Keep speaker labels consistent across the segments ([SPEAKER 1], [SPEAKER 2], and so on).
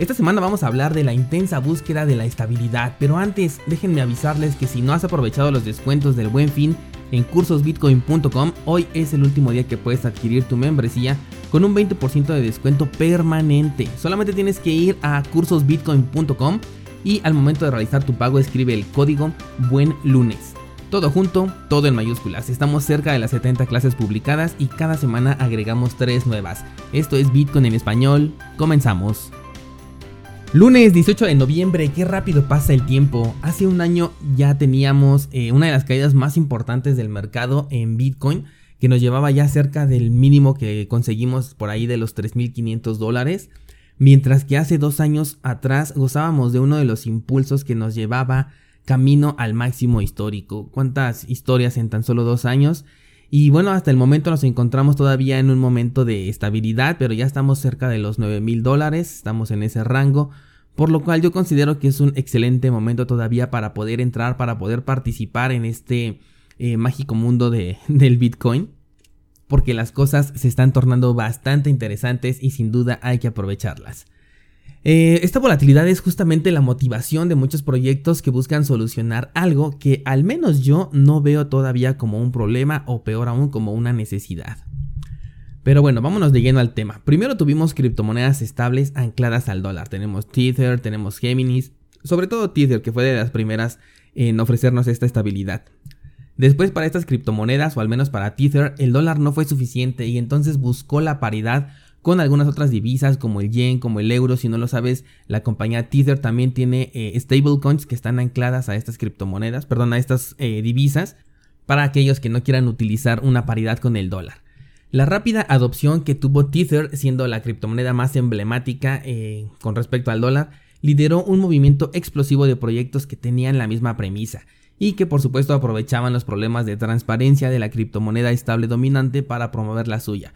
[SPEAKER 1] Esta semana vamos a hablar de la intensa búsqueda de la estabilidad, pero antes déjenme avisarles que si no has aprovechado los descuentos del buen fin en cursosbitcoin.com, hoy es el último día que puedes adquirir tu membresía con un 20% de descuento permanente. Solamente tienes que ir a cursosbitcoin.com y al momento de realizar tu pago escribe el código buen lunes. Todo junto, todo en mayúsculas. Estamos cerca de las 70 clases publicadas y cada semana agregamos 3 nuevas. Esto es Bitcoin en español. Comenzamos. Lunes 18 de noviembre, qué rápido pasa el tiempo. Hace un año ya teníamos eh, una de las caídas más importantes del mercado en Bitcoin, que nos llevaba ya cerca del mínimo que conseguimos por ahí de los 3.500 dólares. Mientras que hace dos años atrás gozábamos de uno de los impulsos que nos llevaba camino al máximo histórico. ¿Cuántas historias en tan solo dos años? Y bueno, hasta el momento nos encontramos todavía en un momento de estabilidad, pero ya estamos cerca de los 9 mil dólares, estamos en ese rango, por lo cual yo considero que es un excelente momento todavía para poder entrar, para poder participar en este eh, mágico mundo de, del Bitcoin, porque las cosas se están tornando bastante interesantes y sin duda hay que aprovecharlas. Eh, esta volatilidad es justamente la motivación de muchos proyectos que buscan solucionar algo que al menos yo no veo todavía como un problema o peor aún como una necesidad. Pero bueno, vámonos de lleno al tema. Primero tuvimos criptomonedas estables ancladas al dólar. Tenemos Tether, tenemos Geminis, sobre todo Tether que fue de las primeras en ofrecernos esta estabilidad. Después para estas criptomonedas, o al menos para Tether, el dólar no fue suficiente y entonces buscó la paridad con algunas otras divisas como el yen, como el euro. Si no lo sabes, la compañía Tether también tiene eh, stablecoins que están ancladas a estas criptomonedas, perdón, a estas eh, divisas para aquellos que no quieran utilizar una paridad con el dólar. La rápida adopción que tuvo Tether, siendo la criptomoneda más emblemática eh, con respecto al dólar, lideró un movimiento explosivo de proyectos que tenían la misma premisa y que por supuesto aprovechaban los problemas de transparencia de la criptomoneda estable dominante para promover la suya.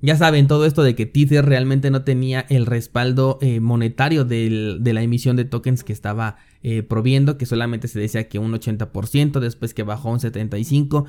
[SPEAKER 1] Ya saben, todo esto de que Tether realmente no tenía el respaldo eh, monetario de la emisión de tokens que estaba eh, proviendo, que solamente se decía que un 80%, después que bajó un 75%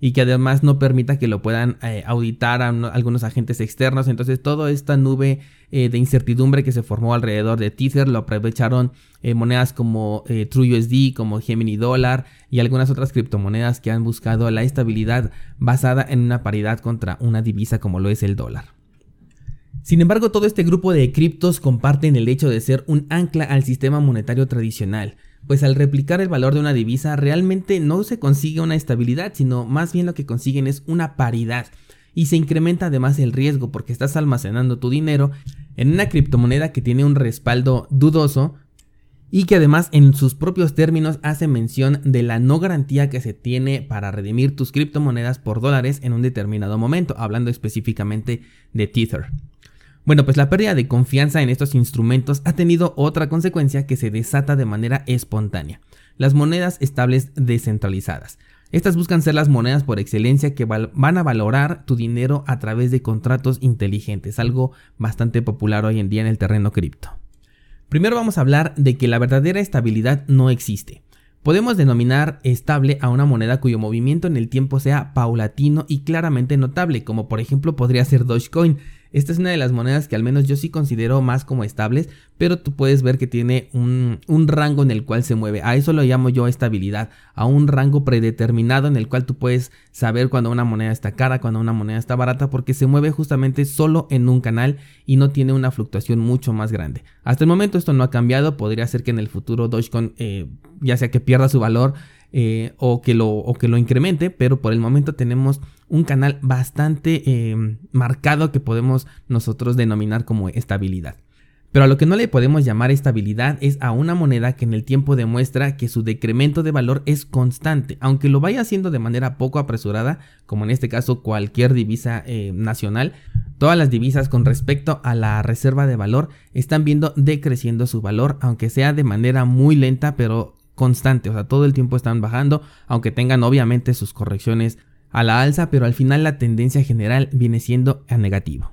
[SPEAKER 1] y que además no permita que lo puedan eh, auditar a algunos agentes externos. Entonces toda esta nube de incertidumbre que se formó alrededor de Tether lo aprovecharon monedas como TrueUSD, como Gemini Dollar y algunas otras criptomonedas que han buscado la estabilidad basada en una paridad contra una divisa como lo es el dólar. Sin embargo, todo este grupo de criptos comparten el hecho de ser un ancla al sistema monetario tradicional, pues al replicar el valor de una divisa realmente no se consigue una estabilidad, sino más bien lo que consiguen es una paridad. Y se incrementa además el riesgo porque estás almacenando tu dinero en una criptomoneda que tiene un respaldo dudoso y que además en sus propios términos hace mención de la no garantía que se tiene para redimir tus criptomonedas por dólares en un determinado momento, hablando específicamente de Tether. Bueno, pues la pérdida de confianza en estos instrumentos ha tenido otra consecuencia que se desata de manera espontánea, las monedas estables descentralizadas. Estas buscan ser las monedas por excelencia que van a valorar tu dinero a través de contratos inteligentes, algo bastante popular hoy en día en el terreno cripto. Primero vamos a hablar de que la verdadera estabilidad no existe. Podemos denominar estable a una moneda cuyo movimiento en el tiempo sea paulatino y claramente notable, como por ejemplo podría ser Dogecoin, esta es una de las monedas que al menos yo sí considero más como estables, pero tú puedes ver que tiene un, rango en el cual se mueve. A eso lo llamo yo estabilidad, a un rango predeterminado en el cual tú puedes saber cuando una moneda está cara, cuando una moneda está barata, porque se mueve justamente solo en un canal y no tiene una fluctuación mucho más grande. Hasta el momento esto no ha cambiado, podría ser que en el futuro Dogecoin, eh, ya sea que pierda su valor, eh, o, que lo, o que lo incremente, pero por el momento tenemos un canal bastante eh, marcado que podemos nosotros denominar como estabilidad. Pero a lo que no le podemos llamar estabilidad es a una moneda que en el tiempo demuestra que su decremento de valor es constante, aunque lo vaya haciendo de manera poco apresurada, como en este caso cualquier divisa eh, nacional. Todas las divisas con respecto a la reserva de valor están viendo decreciendo su valor, aunque sea de manera muy lenta, pero constante. O sea, todo el tiempo están bajando, aunque tengan obviamente sus correcciones a la alza, pero al final la tendencia general viene siendo a negativo.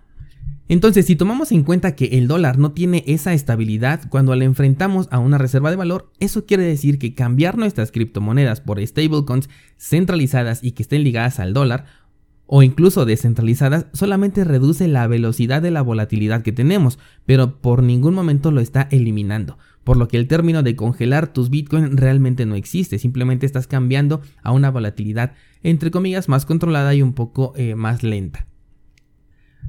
[SPEAKER 1] Entonces, si tomamos en cuenta que el dólar no tiene esa estabilidad cuando le enfrentamos a una reserva de valor, eso quiere decir que cambiar nuestras criptomonedas por stablecoins centralizadas y que estén ligadas al dólar, o incluso descentralizadas, solamente reduce la velocidad de la volatilidad que tenemos, pero por ningún momento lo está eliminando. Por lo que el término de congelar tus bitcoins realmente no existe, simplemente estás cambiando a una volatilidad entre comillas más controlada y un poco eh, más lenta.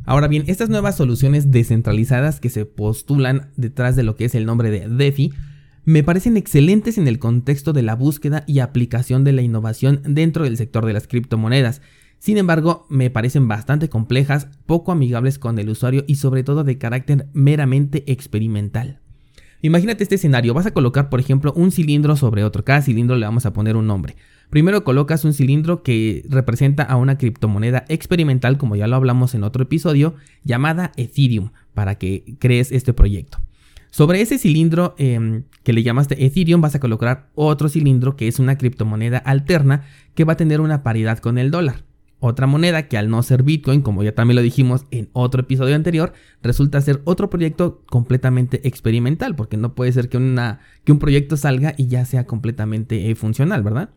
[SPEAKER 1] Ahora bien, estas nuevas soluciones descentralizadas que se postulan detrás de lo que es el nombre de DeFi me parecen excelentes en el contexto de la búsqueda y aplicación de la innovación dentro del sector de las criptomonedas. Sin embargo, me parecen bastante complejas, poco amigables con el usuario y sobre todo de carácter meramente experimental. Imagínate este escenario, vas a colocar por ejemplo un cilindro sobre otro, cada cilindro le vamos a poner un nombre. Primero colocas un cilindro que representa a una criptomoneda experimental, como ya lo hablamos en otro episodio, llamada Ethereum, para que crees este proyecto. Sobre ese cilindro em, que le llamaste Ethereum vas a colocar otro cilindro que es una criptomoneda alterna que va a tener una paridad con el dólar. Otra moneda que al no ser Bitcoin, como ya también lo dijimos en otro episodio anterior, resulta ser otro proyecto completamente experimental, porque no puede ser que, un proyecto salga y ya sea completamente eh, funcional, ¿verdad?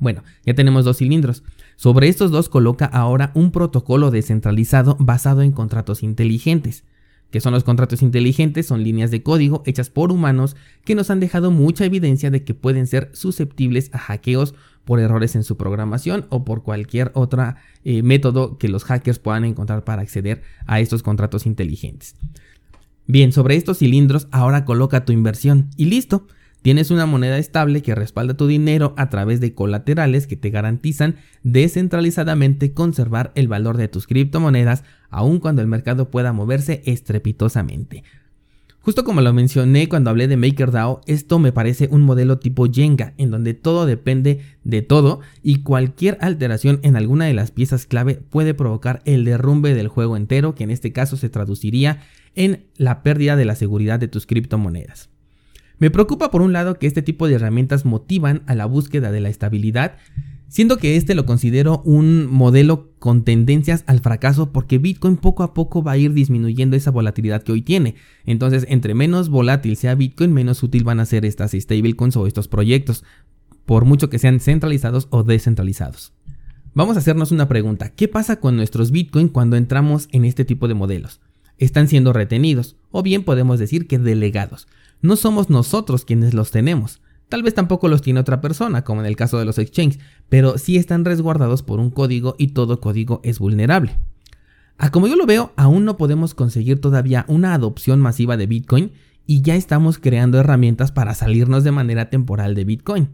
[SPEAKER 1] Bueno, ya tenemos dos cilindros. Sobre estos dos coloca ahora un protocolo descentralizado basado en contratos inteligentes. ¿Qué son los contratos inteligentes? Son líneas de código hechas por humanos que nos han dejado mucha evidencia de que pueden ser susceptibles a hackeos por errores en su programación o por cualquier otro eh, método que los hackers puedan encontrar para acceder a estos contratos inteligentes. Bien, sobre estos cilindros ahora coloca tu inversión y listo. Tienes una moneda estable que respalda tu dinero a través de colaterales que te garantizan descentralizadamente conservar el valor de tus criptomonedas aun cuando el mercado pueda moverse estrepitosamente. Justo como lo mencioné cuando hablé de MakerDAO, esto me parece un modelo tipo Jenga, en donde todo depende de todo y cualquier alteración en alguna de las piezas clave puede provocar el derrumbe del juego entero, que en este caso se traduciría en la pérdida de la seguridad de tus criptomonedas. Me preocupa por un lado que este tipo de herramientas motivan a la búsqueda de la estabilidad, siendo que este lo considero un modelo con tendencias al fracaso porque Bitcoin poco a poco va a ir disminuyendo esa volatilidad que hoy tiene. Entonces, entre menos volátil sea Bitcoin, menos útil van a ser estas stablecoins o estos proyectos, por mucho que sean centralizados o descentralizados. Vamos a hacernos una pregunta, ¿qué pasa con nuestros Bitcoin cuando entramos en este tipo de modelos? Están siendo retenidos, o bien podemos decir que delegados no somos nosotros quienes los tenemos. Tal vez tampoco los tiene otra persona, como en el caso de los exchanges, pero sí están resguardados por un código y todo código es vulnerable. A como yo lo veo, aún no podemos conseguir todavía una adopción masiva de Bitcoin y ya estamos creando herramientas para salirnos de manera temporal de Bitcoin.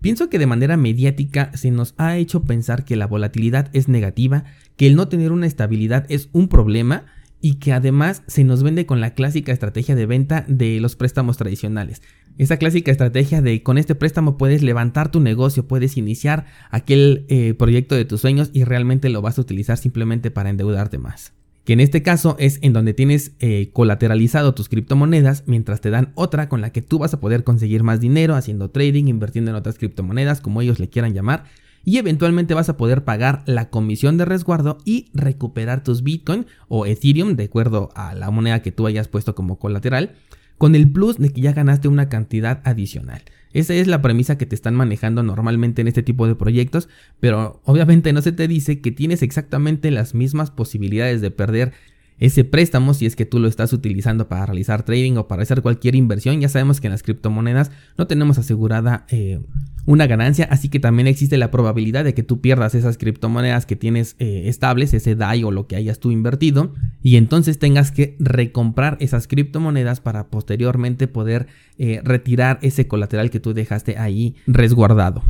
[SPEAKER 1] Pienso que de manera mediática se nos ha hecho pensar que la volatilidad es negativa, que el no tener una estabilidad es un problema y que además se nos vende con la clásica estrategia de venta de los préstamos tradicionales. Esa clásica estrategia de con este préstamo puedes levantar tu negocio, puedes iniciar aquel eh, proyecto de tus sueños y realmente lo vas a utilizar simplemente para endeudarte más. Que en este caso es en donde tienes eh, colateralizado tus criptomonedas mientras te dan otra con la que tú vas a poder conseguir más dinero haciendo trading, invirtiendo en otras criptomonedas, como ellos le quieran llamar, y eventualmente vas a poder pagar la comisión de resguardo y recuperar tus Bitcoin o Ethereum de acuerdo a la moneda que tú hayas puesto como colateral con el plus de que ya ganaste una cantidad adicional. Esa es la premisa que te están manejando normalmente en este tipo de proyectos, pero obviamente no se te dice que tienes exactamente las mismas posibilidades de perder ese préstamo si es que tú lo estás utilizando para realizar trading o para hacer cualquier inversión. Ya sabemos que en las criptomonedas no tenemos asegurada eh, una ganancia, así que también existe la probabilidad de que tú pierdas esas criptomonedas que tienes eh, estables, ese DAI o lo que hayas tú invertido, y entonces tengas que recomprar esas criptomonedas para posteriormente poder eh, retirar ese colateral que tú dejaste ahí resguardado.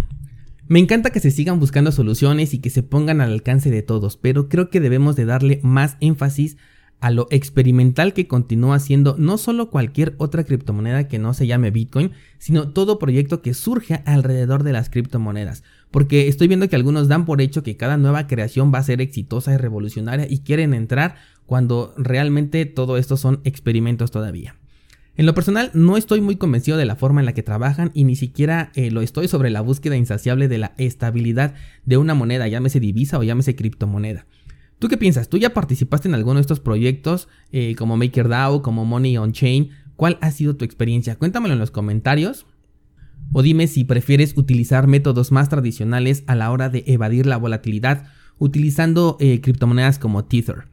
[SPEAKER 1] Me encanta que se sigan buscando soluciones y que se pongan al alcance de todos, pero creo que debemos de darle más énfasis a lo experimental que continúa siendo no solo cualquier otra criptomoneda que no se llame Bitcoin, sino todo proyecto que surge alrededor de las criptomonedas. Porque estoy viendo que algunos dan por hecho que cada nueva creación va a ser exitosa y revolucionaria y quieren entrar cuando realmente todo esto son experimentos todavía. En lo personal, no estoy muy convencido de la forma en la que trabajan y ni siquiera eh, lo estoy sobre la búsqueda insaciable de la estabilidad de una moneda, llámese divisa o llámese criptomoneda. ¿Tú qué piensas? ¿Tú ya participaste en alguno de estos proyectos eh, como MakerDAO, como Money on Chain? ¿Cuál ha sido tu experiencia? Cuéntamelo en los comentarios. O dime si prefieres utilizar métodos más tradicionales a la hora de evadir la volatilidad utilizando eh, criptomonedas como Tether.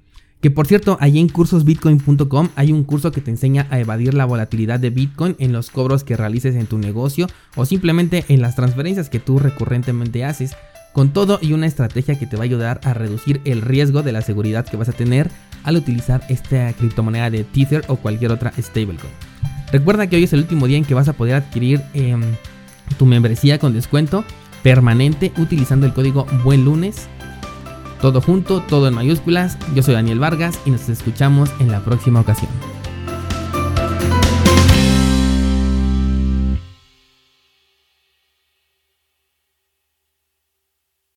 [SPEAKER 1] Que por cierto, allí en cursosbitcoin.com hay un curso que te enseña a evadir la volatilidad de Bitcoin en los cobros que realices en tu negocio o simplemente en las transferencias que tú recurrentemente haces, con todo y una estrategia que te va a ayudar a reducir el riesgo de la seguridad que vas a tener al utilizar esta criptomoneda de Tether o cualquier otra stablecoin. Recuerda que hoy es el último día en que vas a poder adquirir em, tu membresía con descuento permanente utilizando el código Buen Lunes todo junto, todo en mayúsculas. Yo soy Daniel Vargas y nos escuchamos en la próxima ocasión.